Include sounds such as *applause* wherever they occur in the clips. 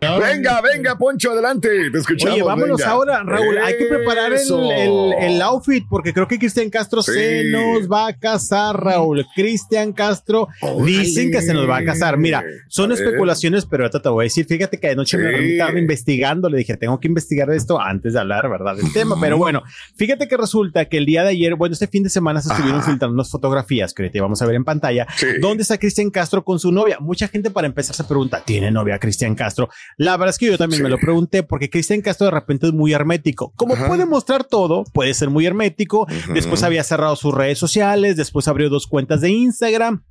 Venga, venga, Poncho, adelante. Te escuchamos. Oye, vámonos venga. ahora, Raúl. Hay que preparar el, el- el outfit porque creo que Cristian Castro Sí. se nos va a casar, Raúl. Cristian Castro dicen que se nos va a casar. Mira, son especulaciones, pero ahorita te voy a decir, fíjate que anoche me Sí. dormí tarde investigando, le dije, tengo que investigar esto antes de hablar, ¿verdad? Del tema. Pero bueno, fíjate que resulta que el día de ayer, bueno, este fin de semana se estuvieron filtrando unas fotografías que ahorita vamos a ver en pantalla, Sí. donde está Cristian Castro con su novia. Mucha gente para empezar se pregunta, ¿tiene novia Cristian Castro? La verdad es que yo también Sí. me lo pregunté porque Cristian Castro de repente es muy hermético. Como Ajá. puede mostrar todo, puede ser muy hermético. Después había cerrado sus redes sociales, después abrió dos cuentas de Instagram.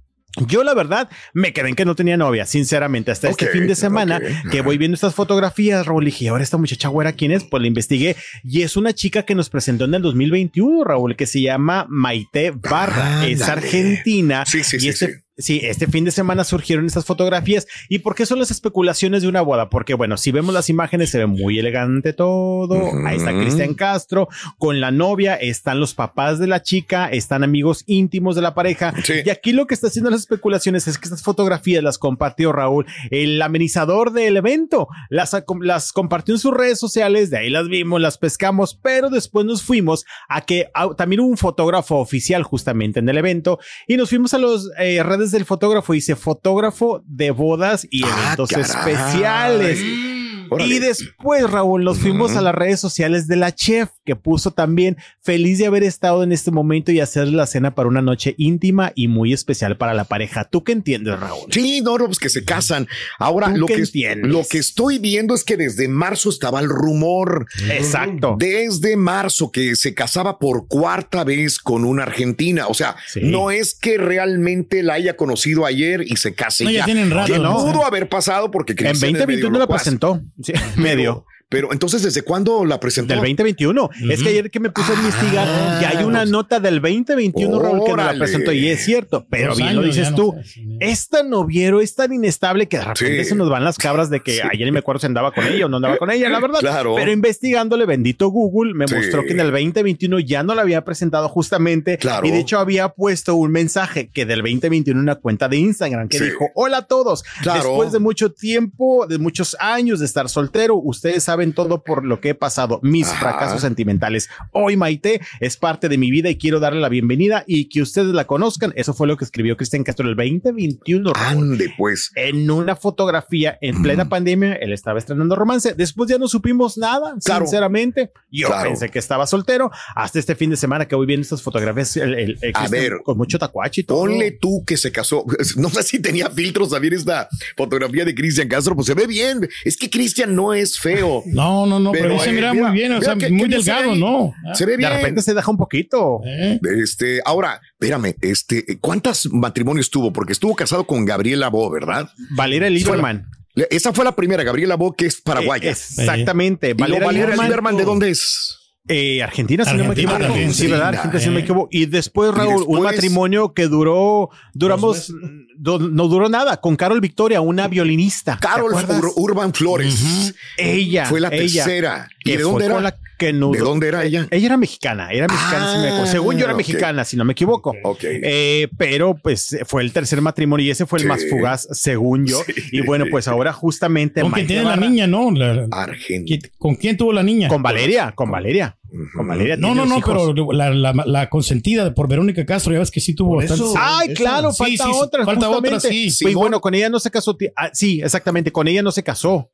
Yo la verdad me quedé en que no tenía novia, sinceramente, hasta este fin de semana que voy viendo estas fotografías, Raúl, y dije, ahora esta muchacha güera, ¿quién es? Pues la investigué y es una chica que nos presentó en el 2021, Raúl, que se llama Maite Barra, es Ándale. argentina Sí, sí, y sí, este, sí. este fin de semana surgieron estas fotografías. ¿Y por qué son las especulaciones de una boda? Porque, bueno, si vemos las imágenes, se ve muy elegante todo. Ahí está Cristian Castro con la novia, están los papás de la chica, están amigos íntimos de la pareja. Sí. Y aquí lo que está haciendo las especulaciones es que estas fotografías las compartió Raúl, el amenizador del evento. Las, las compartió en sus redes sociales, de ahí las vimos, las pescamos, pero después nos fuimos a que también hubo un fotógrafo oficial justamente en el evento y nos fuimos a las redes del fotógrafo. Dice fotógrafo de bodas y Ah, eventos especiales. Órale. Y después, Raúl, nos fuimos a las redes sociales de la chef, que puso también feliz de haber estado en este momento y hacer la cena para una noche íntima y muy especial para la pareja. ¿Tú qué entiendes, Raúl? Sí, no, no, pues que se casan. Ahora, ¿Tú lo que, entiendes? lo que estoy viendo es que desde marzo estaba el rumor. Exacto. Desde marzo que se casaba por cuarta vez con una argentina. O sea, Sí. no es que realmente la haya conocido ayer y se case No, ya ya. tienen rato, Que ¿no? pudo haber pasado porque En Cristian es medio 2021 la locuaz. presentó. Sí, medio. Pero entonces, ¿desde cuándo la presentó? Del 2021. Es que ayer que me puse a investigar, Ah, ya hay una pues. nota del 2021, Raúl, que me la Órale. presentó y es cierto. Pero bien lo dices ya no tú. sé, sí. Es tan noviero, es tan inestable que de repente Sí. se nos van las cabras de que Sí. ayer ni me acuerdo si andaba con ella o no andaba con ella, la verdad. Claro. Pero investigándole, bendito Google, me Sí. mostró que en el 2021 ya no la había presentado justamente. Claro. Y de hecho había puesto un mensaje que del 2021 en una cuenta de Instagram que Sí. dijo, hola a todos. Claro. Después de mucho tiempo, de muchos años de estar soltero, ustedes saben todo por lo que he pasado, mis Ajá. fracasos sentimentales. Hoy Maite es parte de mi vida y quiero darle la bienvenida y que ustedes la conozcan. Eso fue lo que escribió Cristian Castro el 2021. Raúl. Ande, pues. En una fotografía en plena pandemia, él estaba estrenando romance. Después ya no supimos nada, Claro. sinceramente. Yo Claro. pensé que estaba soltero hasta este fin de semana que voy viendo estas fotografías el- el- el A ver. con mucho todo. Ponle tú que se casó. *laughs* No sé si tenía filtros también esta fotografía de Cristian Castro, pues se ve bien. Es que Cristian no es feo. No, no, no, pero, Pero, ahí se eh, mira mira, muy bien, o mira sea, muy se delgado. ¿no? Se ve De bien. repente se deja un poquito. ¿Eh? Este, ahora, espérame, este, ¿cuántos matrimonios tuvo? Porque estuvo casado con Gabriela Bo, ¿verdad? Valeria Lieberman. Esa fue la primera, Gabriela Bo, que es paraguaya. Eh, Exactamente. luego Valeria Lieberman, ¿de dónde es? Eh, Argentina, si no me equivoco. sí, ¿verdad? Argentina, si no me eh. equivoco. Y después, Raúl, un después- matrimonio que duró, duramos, do- no duró nada, con Carol Victoria, una violinista. ¿te Carol? Ur- Urban Flores. Ella. Fue la ella, tercera. ¿Y de dónde era? la que no- ¿De dónde era ella? Ella era mexicana, era mexicana, si me acuerdo. Ah, según yo era mexicana, si no me equivoco. Ok. Eh, pero pues fue el tercer matrimonio y ese fue el Sí. más fugaz, según yo. Sí. Y bueno, pues ahora justamente ¿Con quién tiene la niña, no? La- la- Argentina. ¿qui- ¿Con quién tuvo la niña? Con Valeria, con Valeria. Con Valeria. No, no, no, hijos. pero la, la, la consentida por Verónica Castro, ya ves que sí tuvo bastante. Ay, claro, Sí, falta sí, otra. falta otra, justamente. sí. Y Simón. bueno, con ella no se casó. ah, sí, exactamente, con ella no se casó.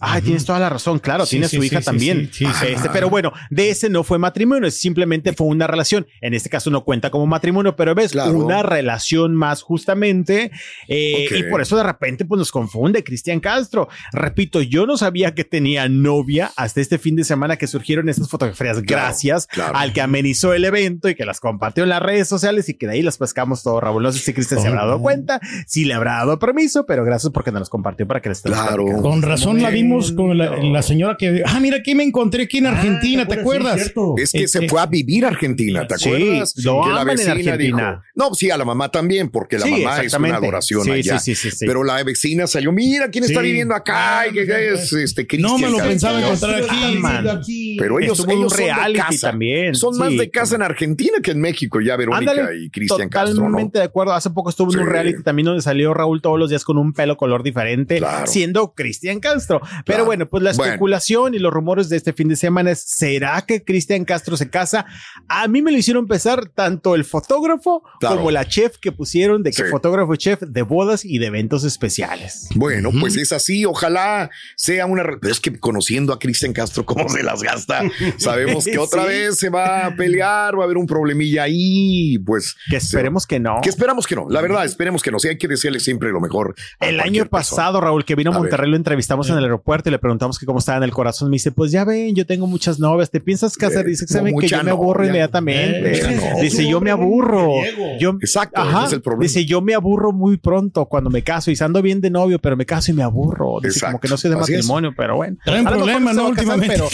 Ah, tienes toda la razón, claro, Sí, tiene sí, su hija sí, también. sí, sí, Este, pero bueno, de ese no fue matrimonio, simplemente fue una relación. En este caso no cuenta como matrimonio, pero ves, Claro. una relación más justamente. eh. Y por eso de repente pues nos confunde Cristian Castro. Repito, yo no sabía que tenía novia hasta este fin de semana que surgieron estas fotografías. Gracias claro. al que amenizó el evento y que las compartió en las redes sociales y que de ahí las pescamos todo, Raúl. No sé si Cristian se habrá dado cuenta, si le habrá dado permiso, pero gracias porque nos las compartió para que les Claro. Con razón la vimos con la, la señora que, ah, mira, aquí me encontré aquí en Argentina, ¿te acuerdas? Es que Eh, se eh, fue a vivir a Argentina, ¿te Sí, acuerdas? lo que la en vecina dijo, Argentina. no, sí, a la mamá también, porque la Sí, mamá es una adoración Sí, allá. sí, sí, sí, sí. Pero la vecina salió, mira quién está Sí. viviendo acá, Ah, y que es este Cristian No me lo pensaba encontrar aquí. Man. Pero ellos, en ellos son de casa. también. Son más Sí, de casa en Argentina que en México, ya Verónica Ándale, y Cristian Castro, ¿no? Totalmente de acuerdo. Hace poco estuvo en un Sí. reality también donde salió Raúl todos los días con un pelo color diferente, Claro. siendo Cristian Castro. Pero Claro. bueno, pues la Bueno. especulación y los rumores de este fin de semana es, ¿será que Cristian Castro se casa? A mí me lo hicieron empezar tanto el fotógrafo Claro. como la chef que pusieron de que Sí. fotógrafo y chef de bodas y de eventos especiales. Bueno, pues es así. Ojalá sea una. es que conociendo a Cristian Castro, cómo se las gasta, sabemos que *laughs* otra Sí. vez se va a pelear, va a haber un problemilla ahí. Pues Que esperemos que no. que esperamos que no. La verdad, esperemos que no. Sí, hay que desearle siempre lo mejor. El año persona. pasado, Raúl, que vino a A Monterrey, lo entrevistamos en el aeropuerto y le preguntamos que cómo estaba en el corazón. Me dice, pues ya ven, yo tengo muchas novias. ¿Te piensas casar? Eh, Dice, no, saben que yo me aburro novia. inmediatamente. Eh, no. *laughs* Dice, yo me aburro. Yo, Exacto, Ajá. ese es el problema. Dice, yo me aburro muy pronto cuando me caso y ando bien de novio, pero me caso y me aburro. Dice, Exacto. como que no soy de Así es. matrimonio, pero bueno. Traen problemas, se ¿no? a casar, Últimamente. pero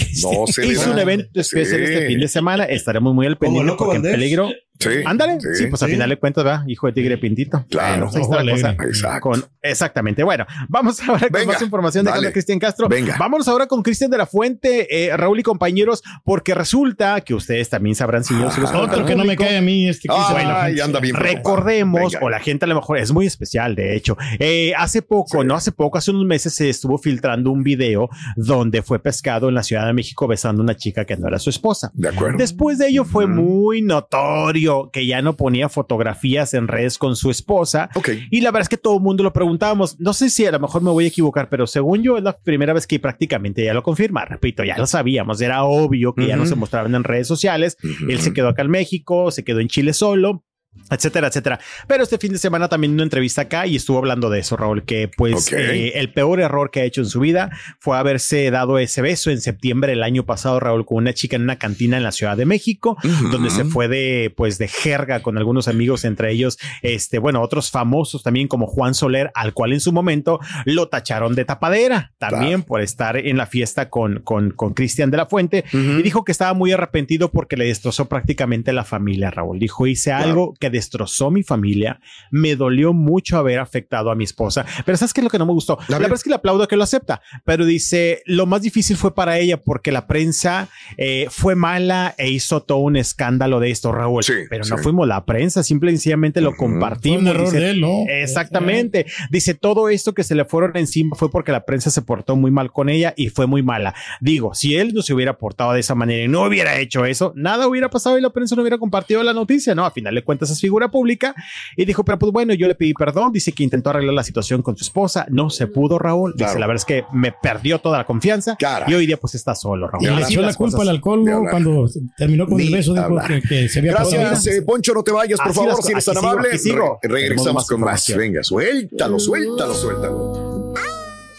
No se Hizo un evento especial Sí. este fin de semana. Estaremos muy al pendiente porque en peligro. Sí. Ándale. Sí, pues a final de cuentas, va, hijo de tigre pintito. Claro. Bueno, Ojo cosa. Exacto. Con, exactamente. Bueno, vamos *laughs* ahora con Venga, más información de dale. Cristian Castro. Venga. Vámonos ahora con Cristian de la Fuente, eh, Raúl y compañeros, porque resulta que ustedes también sabrán si yo se los cuento Otro que no me cae a mí, este que dice, bueno, Ay, anda bien. Recordemos, Venga. o la gente a lo mejor es muy especial, de hecho. Eh, hace poco, Sí. no hace poco, hace unos meses se estuvo filtrando un video donde fue pescado en la Ciudad de México besando a una chica que no era su esposa. De acuerdo. Después de ello fue muy notorio que ya no ponía fotografías en redes con su esposa. Ok. Y la verdad es que todo el mundo lo preguntábamos. No sé si a lo mejor me voy a equivocar, pero según yo es la primera vez que prácticamente ya lo confirma. Repito, ya lo sabíamos. Era obvio que ya no se mostraban en redes sociales. Él se quedó acá en México, se quedó en Chile solo etcétera, etcétera. Pero este fin de semana también una entrevista acá y estuvo hablando de eso, Raúl, que pues eh, el peor error que ha hecho en su vida fue haberse dado ese beso en septiembre del año pasado, Raúl, con una chica en una cantina en la Ciudad de México, donde se fue de pues de jerga con algunos amigos, entre ellos, este, bueno, otros famosos también como Juan Soler, al cual en su momento lo tacharon de tapadera, también Claro. por estar en la fiesta con, con, con Cristian de la Fuente, Ujú. y dijo que estaba muy arrepentido porque le destrozó prácticamente la familia, Raúl. Dijo, hice algo que destrozó mi familia, me dolió mucho haber afectado a mi esposa, pero ¿sabes qué es lo que no me gustó? La ver. verdad es que le aplaudo que lo acepta, pero dice, lo más difícil fue para ella porque la prensa eh, fue mala e hizo todo un escándalo de esto, Raúl. Sí, pero no sí. fuimos la prensa, simple y sencillamente lo compartimos. un error dice, de él, ¿no? Exactamente. Dice, todo esto que se le fueron encima fue porque la prensa se portó muy mal con ella y fue muy mala. Digo, si él no se hubiera portado de esa manera y no hubiera hecho eso, nada hubiera pasado y la prensa no hubiera compartido la noticia, ¿no? A final de cuentas es figura pública. Y dijo, pero pues bueno, yo le pedí perdón. Dice que intentó arreglar la situación con su esposa. No se pudo, Raúl. Dice, Claro. la verdad es que me perdió toda la confianza Caray. y hoy día pues está solo, Raúl. Y le echó la culpa al alcohol. Cuando terminó con Ni el beso, dijo que, que se había Gracias, eh, Poncho, no te vayas, por Así favor, las- si eres tan amable. sigo. Re- regresamos más con más. Venga, suéltalo, suéltalo, suéltalo.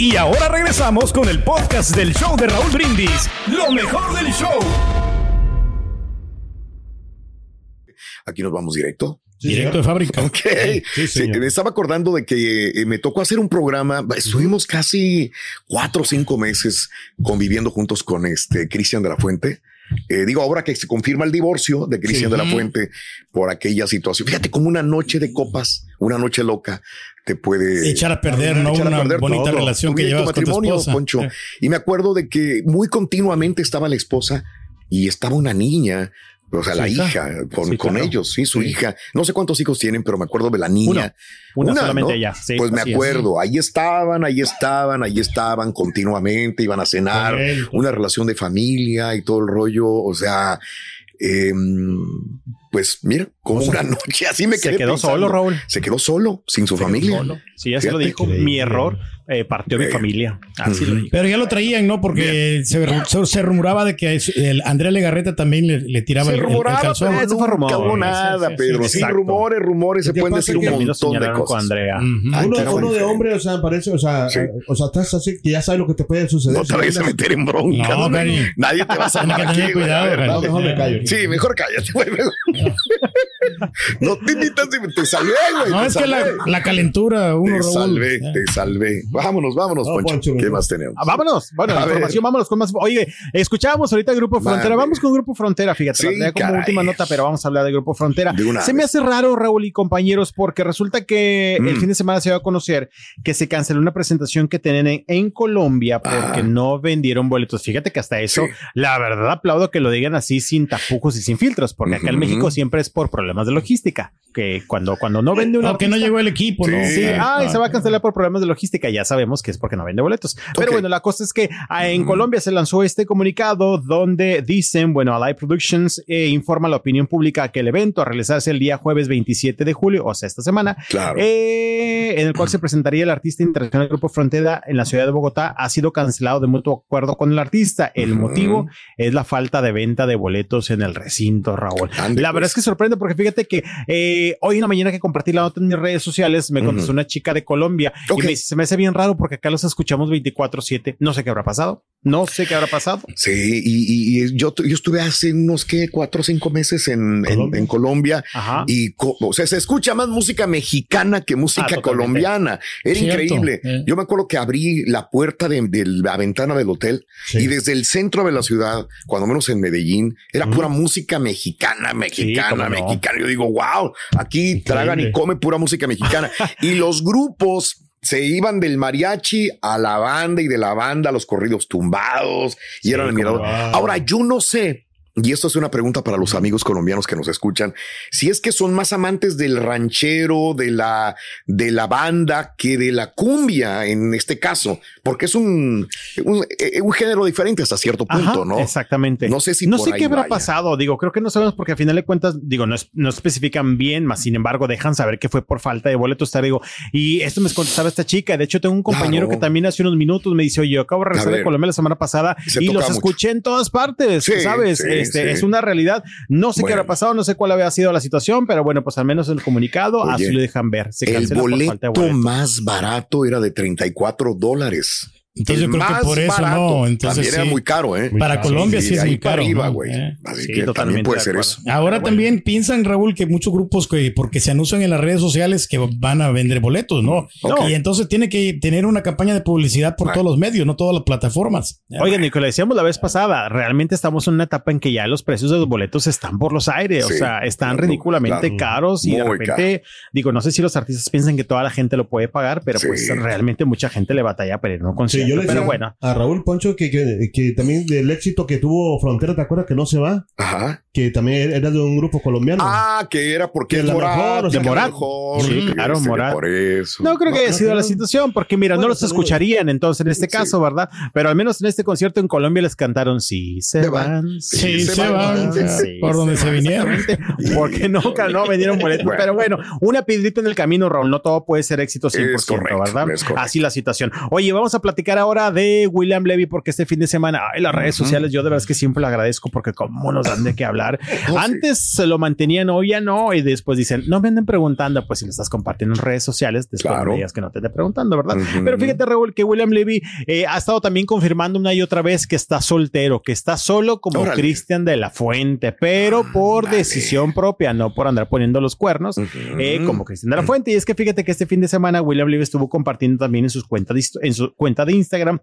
Y ahora regresamos con el podcast del show de Raúl Brindis. Lo mejor del show. Aquí nos vamos directo. Directo de fábrica. Ok. Sí, Sí, señor. me estaba acordando de que eh, me tocó hacer un programa. Estuvimos casi cuatro o cinco meses conviviendo juntos con este Cristian de la Fuente. Eh, digo, ahora que se confirma el divorcio de Cristian de la Fuente por aquella situación. Fíjate como una noche de copas, una noche loca, te puede echar a perder, ¿no? echar a Una perder bonita todo. relación Tu que llevas con tu matrimonio, esposa. Poncho. Eh. Y me acuerdo de que muy continuamente estaba la esposa y estaba una niña. O sea, la hija. hija, con, Sí, con claro. ellos, sí, su hija. No sé cuántos hijos tienen, pero me acuerdo de la niña. Una, Una, solamente ¿no? ella. Sí, pues me así es. acuerdo, ahí estaban, ahí estaban, ahí estaban continuamente, iban a cenar, una relación de familia y todo el rollo, o sea, em, pues mira, como una noche, así me quedé Se quedó pensando. solo, Raúl. Se quedó solo, sin su familia. Sí, ya se lo dijo. Mi error eh, partió mi familia. Así lo dijo. Pero ya lo traían, ¿no? Porque se, se- se rumoraba de que el Andrea Legarreta también le, le tiraba Se el, el- el rumoraba, calzón. pero Eso fue nunca rumor. hubo nada, Sí, sí, Pedro. sí, rumores, rumores, se pueden decir un montón de con cosas. Andrea. Ujú. Ay, uno, de hombre, o sea, parece, o sea, Sí. eh, o sea, estás así que ya sabes lo que te puede suceder. No te vayas a meter en bronca. No. Nadie te va a que aquí. cuidado, A ver, Cari. No, dale. mejor me callo. Sí, mejor cállate, güey. *laughs* No te invitas, te salvé, güey. No, es que la, calentura, uno, Te salvé, Eh. te salvé. Vámonos, vámonos, No, Poncho. Poncho, ¿Qué más tenemos? Ah, vámonos, bueno, A la ver. información, vámonos con más. Oye, escuchábamos ahorita el Grupo Frontera. Vamos con Grupo Frontera, fíjate, Sí, la como caray. última nota, pero vamos a hablar de Grupo Frontera. De una Se me hace raro, Raúl y compañeros, porque resulta que el Mm. fin de semana se dio a conocer que se canceló una presentación que tenían en, en Colombia porque Ah. no vendieron boletos. Fíjate que hasta eso, Sí. la verdad, aplaudo que lo digan así sin tapujos y sin filtros, porque acá en. México siempre es por problemas de logística, que cuando, cuando no vende una No, que no llegó el equipo, ¿no? Sí. Sí, Ah, ay, se va a cancelar por problemas de logística. Ya sabemos que es porque no vende boletos. Pero bueno, la cosa es que ah, en Colombia se lanzó este comunicado donde dicen, bueno, Alive Productions eh, informa a la opinión pública que el evento a realizarse el día jueves 27 de julio, o sea, esta semana, Claro. eh, en el cual se presentaría el artista internacional del Grupo Frontera en la ciudad de Bogotá, ha sido cancelado de mutuo acuerdo con el artista. El motivo es la falta de venta de boletos en el recinto, Raúl. Ande, la verdad pues. es que sorprende porque fíjate que eh, hoy en la mañana que compartí la nota en mis redes sociales, me contestó una chica de Colombia y me dice, se me hace bien raro porque acá los escuchamos 24/7. No sé qué habrá pasado. No sé qué habrá pasado. Sí, y, yo, yo estuve hace unos que cuatro o cinco meses en, Colombia. en Colombia Ajá. y o sea, se escucha más música mexicana que música Ah, colombiana. Era Cierto, increíble. eh. Yo me acuerdo que abrí la puerta de, de la ventana del hotel Sí. y desde el centro de la ciudad, cuando menos en Medellín, era pura música mexicana, mexicana, no. mexicana. Yo digo, wow, aquí tragan y comen pura música mexicana. *laughs* y los grupos se iban del mariachi a la banda y de la banda a los corridos tumbados y eran admiradores. Ahora, yo no sé. Y esto es una pregunta para los amigos colombianos que nos escuchan. Si es que son más amantes del ranchero, de la, de la banda que de la cumbia en este caso, porque es un, un, eh, un género diferente hasta cierto punto, Ajá, ¿no? Exactamente. No sé si no por sé ahí qué habrá vaya. pasado. Digo, creo que no sabemos porque al final de cuentas, digo, no, es- no especifican bien, más sin embargo, dejan saber que fue por falta de boletos. Te digo, y esto me contestaba esta chica. De hecho, tengo un compañero Claro. que también hace unos minutos me dice, oye, yo acabo de regresar de. Colombia la semana pasada Se y los mucho. escuché en todas partes. Sí, ¿Sabes? sí, este sí. es una realidad. No sé qué habrá pasado, no sé cuál había sido la situación, pero bueno, pues al menos en el comunicado Oye, así lo dejan ver. Se El boleto boletos. más barato era de 34 dólares. Entonces El yo creo que por eso barato no. Entonces también era sí. muy caro, ¿eh? Para Colombia sí, de es muy para caro. arriba, ¿no? güey. Eh. Así Sí, que también puede de ser eso. Ahora también piensan, Raúl, que muchos grupos que porque se anuncian en las redes sociales que van a vender boletos, ¿no? Y entonces tiene que tener una campaña de publicidad por Ah. todos los medios, no todas las plataformas. Oigan, Nicolás, decíamos la vez pasada, realmente estamos en una etapa en que ya los precios de los boletos están por los aires, Sí, o sea, están claro, ridículamente claro. caros y de repente, digo, no sé si los artistas piensan que toda la gente lo puede pagar, pero Sí. pues realmente mucha gente le batalla para ir a un Sí, concierto. Yo le pero bueno, a Raúl Poncho que, que, que también del éxito que tuvo Frontera, ¿te acuerdas que no se va? Ajá. Que también era de un grupo colombiano. Ah, que era porque Que es la Morat, mejor, o sea, que de Morat. mejor, Sí, claro, Morat. Por eso. no creo que haya no sido la situación, porque mira, no los saludos. escucharían entonces en este Sí. caso, ¿verdad? Pero al menos en este concierto en Colombia les cantaron sí se Se van, van. Sí, Sí, se, se van, van, sí, por donde se vinieron. Exactamente, porque nunca no vendieron boletos. Bueno. Pero bueno, una piedrita en el camino, Raúl. No todo puede ser éxito 100%, Es correcto, ¿verdad? es. Así la situación. Oye, vamos a platicar ahora de William Levy, porque este fin de semana, ay, las redes sociales, yo de verdad es que siempre le agradezco porque como nos dan de qué hablar. *laughs* Oh, sí. Antes se lo mantenían, hoy ya no, y después dicen, no me anden preguntando, pues si lo estás compartiendo en redes sociales, después Claro. digas que no te esté preguntando, ¿verdad? Ujú. Pero fíjate, Raúl, que William Levy eh, ha estado también confirmando una y otra vez que está soltero, que está solo como. Cristian de la Fuente, pero por Ándale. decisión propia, no por andar poniendo los cuernos, Ujú. eh, como Cristian de la Fuente. Y es que fíjate que este fin de semana William Levy estuvo compartiendo también en, sus cuentas en su cuenta de Instagram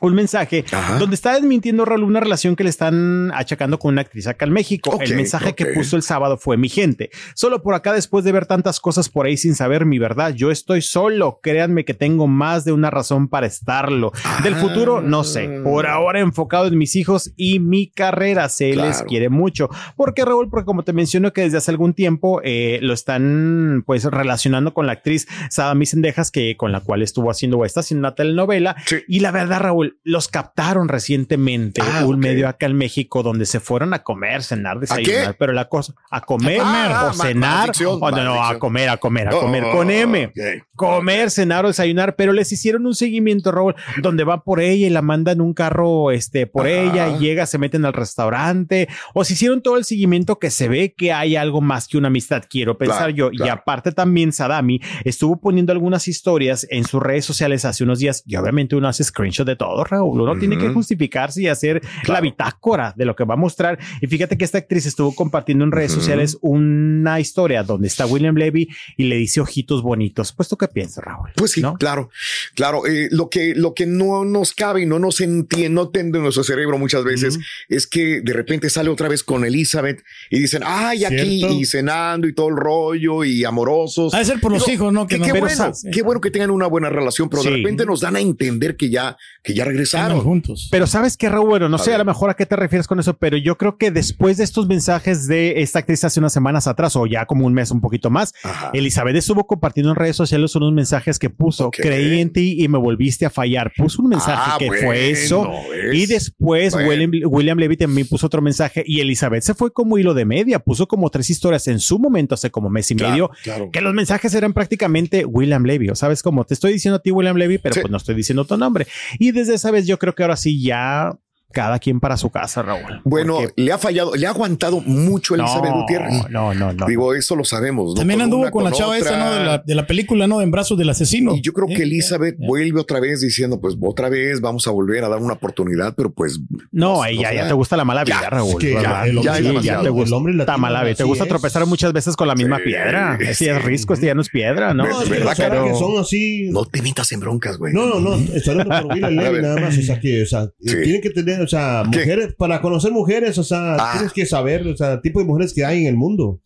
un mensaje Ajá. donde está desmintiendo Raúl una relación que le están achacando con una actriz acá en México. El mensaje que puso el sábado fue mi gente. Solo por acá, después de ver tantas cosas por ahí sin saber mi verdad, yo estoy solo. Créanme que tengo más de una razón para estarlo. Del Ah. futuro, no sé. Por ahora enfocado en mis hijos y mi carrera. Se Claro. les quiere mucho. Porque Raúl, porque como te menciono que desde hace algún tiempo eh, lo están pues relacionando con la actriz Sadami Sendejas, que con la cual estuvo haciendo o está haciendo una telenovela. Sí. Y la verdad, Raúl, los captaron recientemente Ah, un medio acá en México donde se fueron a comer, cenar, desayunar, pero la cosa, a comer Ah, o cenar, o no, no, a comer, a comer, a Oh, comer con M. Comer, cenar o desayunar, pero les hicieron un seguimiento, Raúl, donde va por ella y la mandan un carro este, por ella y llega, se meten al restaurante, o se hicieron todo el seguimiento que se ve que hay algo más que una amistad, quiero pensar Claro, yo. Y aparte también Sadami estuvo poniendo algunas historias en sus redes sociales hace unos días y obviamente uno hace screenshot de todo, Raúl. Uno tiene que justificarse y hacer la bitácora de lo que va a mostrar. Y fíjate que esta actriz estuvo compartiendo en redes sociales una historia donde está William Levy y le dice ojitos bonitos. Pues tú qué piensas, Raúl? Pues sí, ¿No? claro, claro. Eh, lo que lo que no nos cabe y no nos entiende, no entiende nuestro cerebro muchas veces es que de repente sale otra vez con Elizabeth y dicen, ay, aquí Cierto. y cenando y todo el rollo y amorosos. De ser por los hijos, ¿no? Que Que no qué bueno, qué bueno que tengan una buena relación, pero de repente nos dan a entender que ya, que ya andan regresaron. juntos. Pero sabes que Raúl, bueno, no A sé a lo mejor a qué te refieres con eso, pero yo creo que después de estos mensajes de esta actriz hace unas semanas atrás o ya como un mes, un poquito más, Ajá. Elizabeth estuvo compartiendo en redes sociales unos mensajes que puso, creí en ti y me volviste a fallar. Puso un mensaje Ah, que bueno, fue eso. Y después Bueno. William, William Levy también puso otro mensaje y Elizabeth se fue como hilo de media, puso como tres historias en su momento hace como mes y Claro, medio. claro. Que los mensajes eran prácticamente William Levy, o sabes como te estoy diciendo a ti William Levy, pero Sí. pues no estoy diciendo tu nombre. Y desde esa vez yo creo que ahora sí ya cada quien para su casa, Raúl. Bueno, Porque- le ha fallado, le ha aguantado mucho Elizabeth no, Gutiérrez. no, no, no. Digo, eso lo sabemos. ¿no? También Con anduvo una, con la chava otra. esa, ¿no? De la, de la película, ¿no? En brazos del asesino. Y yo creo que Eh, Elizabeth eh, eh. vuelve otra vez diciendo, pues otra vez vamos a volver a dar una oportunidad, pero pues No, sé. ya, ya te gusta la mala vida, Ya, Raúl. es que ¿verdad? ya, el hombre Sí, ya te gusta. El hombre Está mala vida. Te gusta es. tropezar muchas veces con la misma Sí, piedra. sí. Este ya es risco, este ya no es piedra, ¿no? No, son así. no te metas en broncas, güey. No, no, no, estoy hablando por *laughs* nada más, o sea, que, o sea, tienen que tener, o sea, ¿Qué? mujeres, para conocer mujeres, o sea, Ah. tienes que saber, o sea, el tipo de mujeres que hay en el mundo.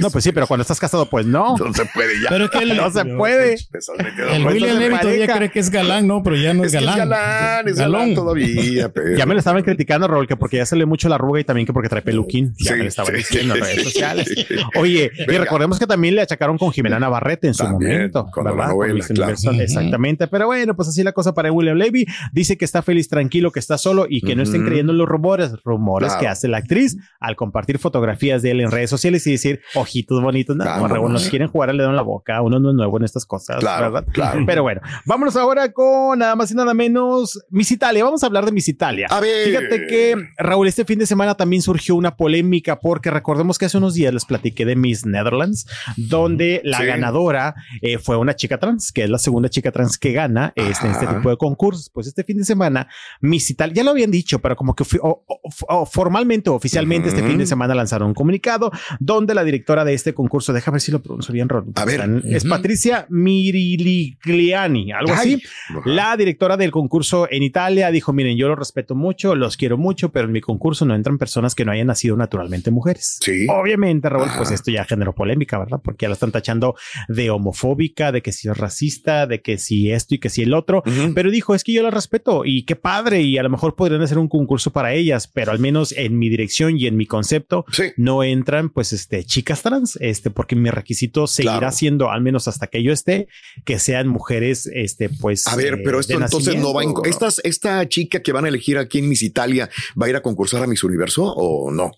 No, pues sí, pero cuando estás casado, pues no. *laughs* No se puede ya. Pero es que el, *laughs* No se puede. El broncas. William Levy todavía cree que es galán, ¿no? Pero ya no es, Es que es galán. galán, es galán Galón. todavía, *laughs* pero. Ya me lo estaban criticando, Raúl, que porque ya se le mucho la arruga y también que porque trae peluquín. Ya Sí, me lo estaban sí. diciendo en redes sociales. Sí. Oye, y recordemos que también le achacaron con Jimena Navarrete en su También, momento, con la ¿verdad? novela, Miss claro. Exactamente. Pero bueno, pues así la cosa para William Levy. Dice que está feliz, tranquilo, que está solo y que no estén creyendo en los rumores, rumores Claro. que hace la actriz al compartir fotografías de él en redes sociales y decir ojitos bonitos. No. Raúl, nos quieren jugar al dedo en la boca. Uno no es nuevo en estas cosas, Claro, ¿verdad? claro. Pero bueno, vámonos ahora con nada más y nada menos Miss Italia. Vamos a hablar de Miss Italia. A ver. Fíjate que Raúl, este fin de semana también surgió una polémica porque recordemos que hace unos días les platiqué de Miss Netherlands, donde la Sí. ganadora eh, fue una chica trans, que es la segunda chica trans que gana este, este tipo de concursos. Pues este fin de semana, Miss Italia, ya lo habían dicho, pero como que o- o- o formalmente o oficialmente este Ujú. fin de semana lanzaron un comunicado donde la directora de este concurso, déjame ver si lo pronuncio bien, Raúl, A ver. es. Patricia Miriligliani, algo Ay. así. La directora del concurso en Italia dijo, miren, yo los respeto mucho, los quiero mucho, pero en mi concurso no entran personas que no hayan nacido naturalmente mujeres. Sí. Obviamente, Raúl, pues esto ya generó polémica, ¿verdad? Porque ya la están tachando de homofóbica, de que si es racista, de que si esto y que si el otro. Pero dijo, es que yo las respeto y qué padre y a lo mejor podrían hacer un concurso para ellas, pero al menos en mi dirección y en mi concepto Sí. no entran pues este chicas trans, este porque mi requisito seguirá Claro. siendo al menos hasta que yo esté que sean mujeres este pues A ver, eh, pero esto entonces no va en. nacimiento. Estas, esta chica que van a elegir aquí en Miss Italia va a ir a concursar a Miss Universo o no?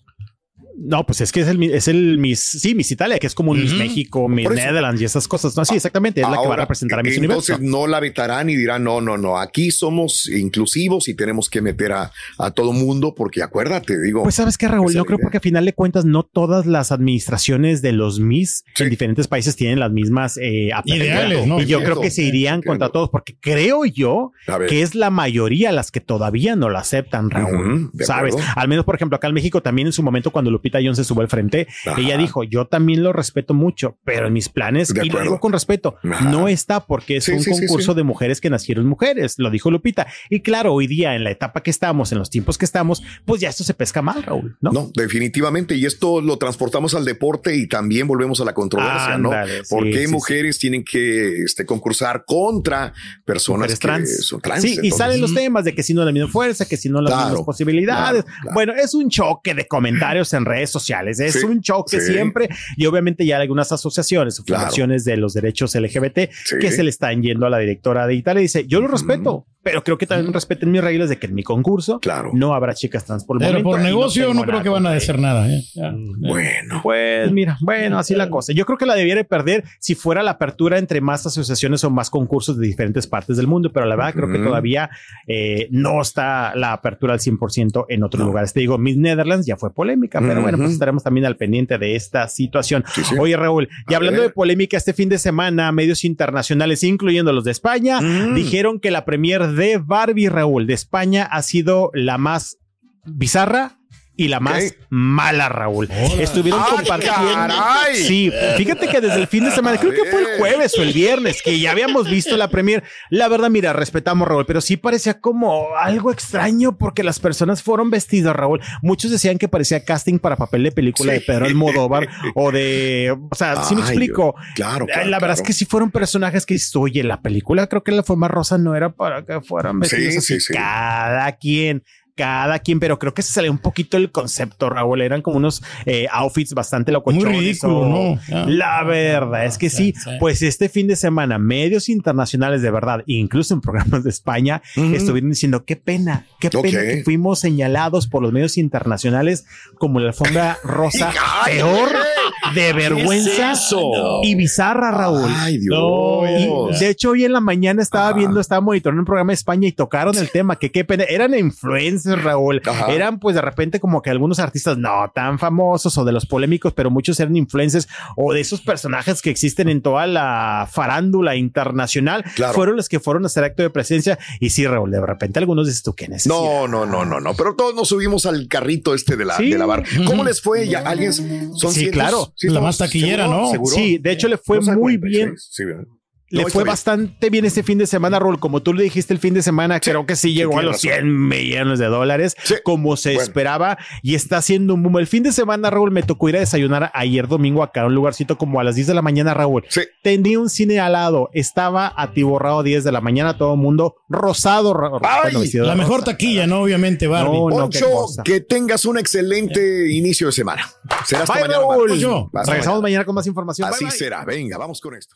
No, pues es que es el, es el Miss, sí, Miss Italia, que es como un Miss. México, Miss. Netherlands y esas cosas. No, sí, exactamente, es la que va a representar a Miss entonces Universo. no la vetarán y dirán, no, no, no, aquí somos inclusivos y tenemos que meter a, a todo mundo porque acuérdate, digo. Pues sabes que Raúl, yo creo idea. porque a final de cuentas no todas las administraciones de los Miss Sí. en diferentes países tienen las mismas eh. Ideales, ¿no? Y yo Entiendo, creo que se irían entiendo. contra todos porque creo yo que es la mayoría las que todavía no la aceptan, Raúl. ¿Sabes? acuerdo. Al menos, por ejemplo, acá en México también en su momento cuando Lupita Lupita Jones se sube al frente, Ajá. ella dijo, yo también lo respeto mucho, pero en mis planes, De y lo digo con respeto, Ajá. no está porque es Sí, un sí, concurso sí. de mujeres que nacieron mujeres, lo dijo Lupita. Y claro, hoy día en la etapa que estamos, en los tiempos que estamos, pues ya esto se pesca mal, Raúl, ¿no? No, definitivamente. Y esto lo transportamos al deporte y también volvemos a la controversia, Ándale, ¿no? ¿Por qué mujeres tienen que este, concursar contra personas Mujeres que trans. son trans? Sí, y salen los temas de que si no la misma fuerza, que si no las Claro, mismas posibilidades. claro, claro. Bueno, es un choque de comentarios en redes sociales, es Sí, un choque sí. siempre y obviamente ya hay algunas asociaciones o Claro. fundaciones de los derechos LGBT Sí. que se le están yendo a la directora de Italia y dice, yo lo respeto, pero creo que también respeten mis reglas de que en mi concurso Claro. no habrá chicas trans por el Pero momento. por negocio no, creo que van a decir nada. ¿eh? Ya. Bueno. pues mira, bueno, así la cosa. Yo creo que la debiera de perder si fuera la apertura entre más asociaciones o más concursos de diferentes partes del mundo, pero la verdad creo que todavía eh, no está la apertura al 100% en otros lugares. Te digo, Miss Netherlands ya fue polémica, pero bueno, pues estaremos también al pendiente de esta situación. Sí, sí. Oye, Raúl, y A hablando ver. de polémica, este fin de semana, medios internacionales, incluyendo los de España, Mm. dijeron que la premier de Barbie, Raúl, de España ha sido la más bizarra y la más mala, Raúl. Estuvieron ¡Ah, compartiendo. caray! Sí, fíjate que desde el fin de semana, creo que fue el jueves o el viernes, que ya habíamos visto la premier. La verdad, mira, respetamos, Raúl, pero sí parecía como algo extraño porque las personas fueron vestidas, Raúl. Muchos decían que parecía casting para papel de película Sí. de Pedro Almodóvar o de, o sea, sí me explico. Claro, claro, la verdad claro. es que sí fueron personajes que dices, oye, la película creo que la forma rosa no era para que fueran vestidos Sí, así. sí, sí. Cada quien. Cada quien, pero creo que se salió un poquito el concepto, Raúl. Eran como unos eh, outfits bastante locochones. Muy ridículo, o- ¿no? Ya. La verdad es que sí. Pues este fin de semana, medios internacionales de verdad, incluso en programas de España, estuvieron diciendo qué pena, qué pena que fuimos señalados por los medios internacionales como la alfombra *laughs* rosa peor de vergüenza es y bizarra, Raúl. Ay, Dios. No, de hecho, hoy en la mañana estaba Ajá. viendo, estaba monitoreando un programa de España y tocaron el tema, que qué pena, eran influencers, Raúl. Ajá. Eran pues de repente como que algunos artistas no tan famosos o de los polémicos, pero muchos eran influencers o de esos personajes que existen en toda la farándula internacional. Claro. Fueron los que fueron a hacer acto de presencia. Y sí, Raúl, de repente algunos dices tú, ¿qué necesidad? No, no, no, no, no, pero todos nos subimos al carrito este de la, Sí. de la bar. ¿Cómo les fue? ¿Ya alguien? Son Sí, cientos? claro. La más taquillera, ¿Seguro? ¿no? ¿Seguro? Sí, de hecho le fue muy 46. bien. Sí, ¿verdad? Le fue bastante bien este fin de semana, Raúl. Como tú le dijiste el fin de semana, creo que sí llegó a los razón. 100 millones de dólares, Sí. como se Bueno. esperaba, y está haciendo un boom. El fin de semana, Raúl, me tocó ir a desayunar ayer domingo acá a un lugarcito como a las 10 de la mañana, Raúl. Sí. Tenía un cine al lado, estaba atiborrado a 10 de la mañana, todo el mundo rosado. ro- Ay, bueno, La mejor rosa. taquilla, ¿no? Obviamente, Barbie. No, Poncho, que tengas un excelente inicio de semana. Será hasta Bye, mañana. Raúl. Hasta Regresamos mañana. mañana con más información. Bye, Así bye. será. Venga, vamos con esto.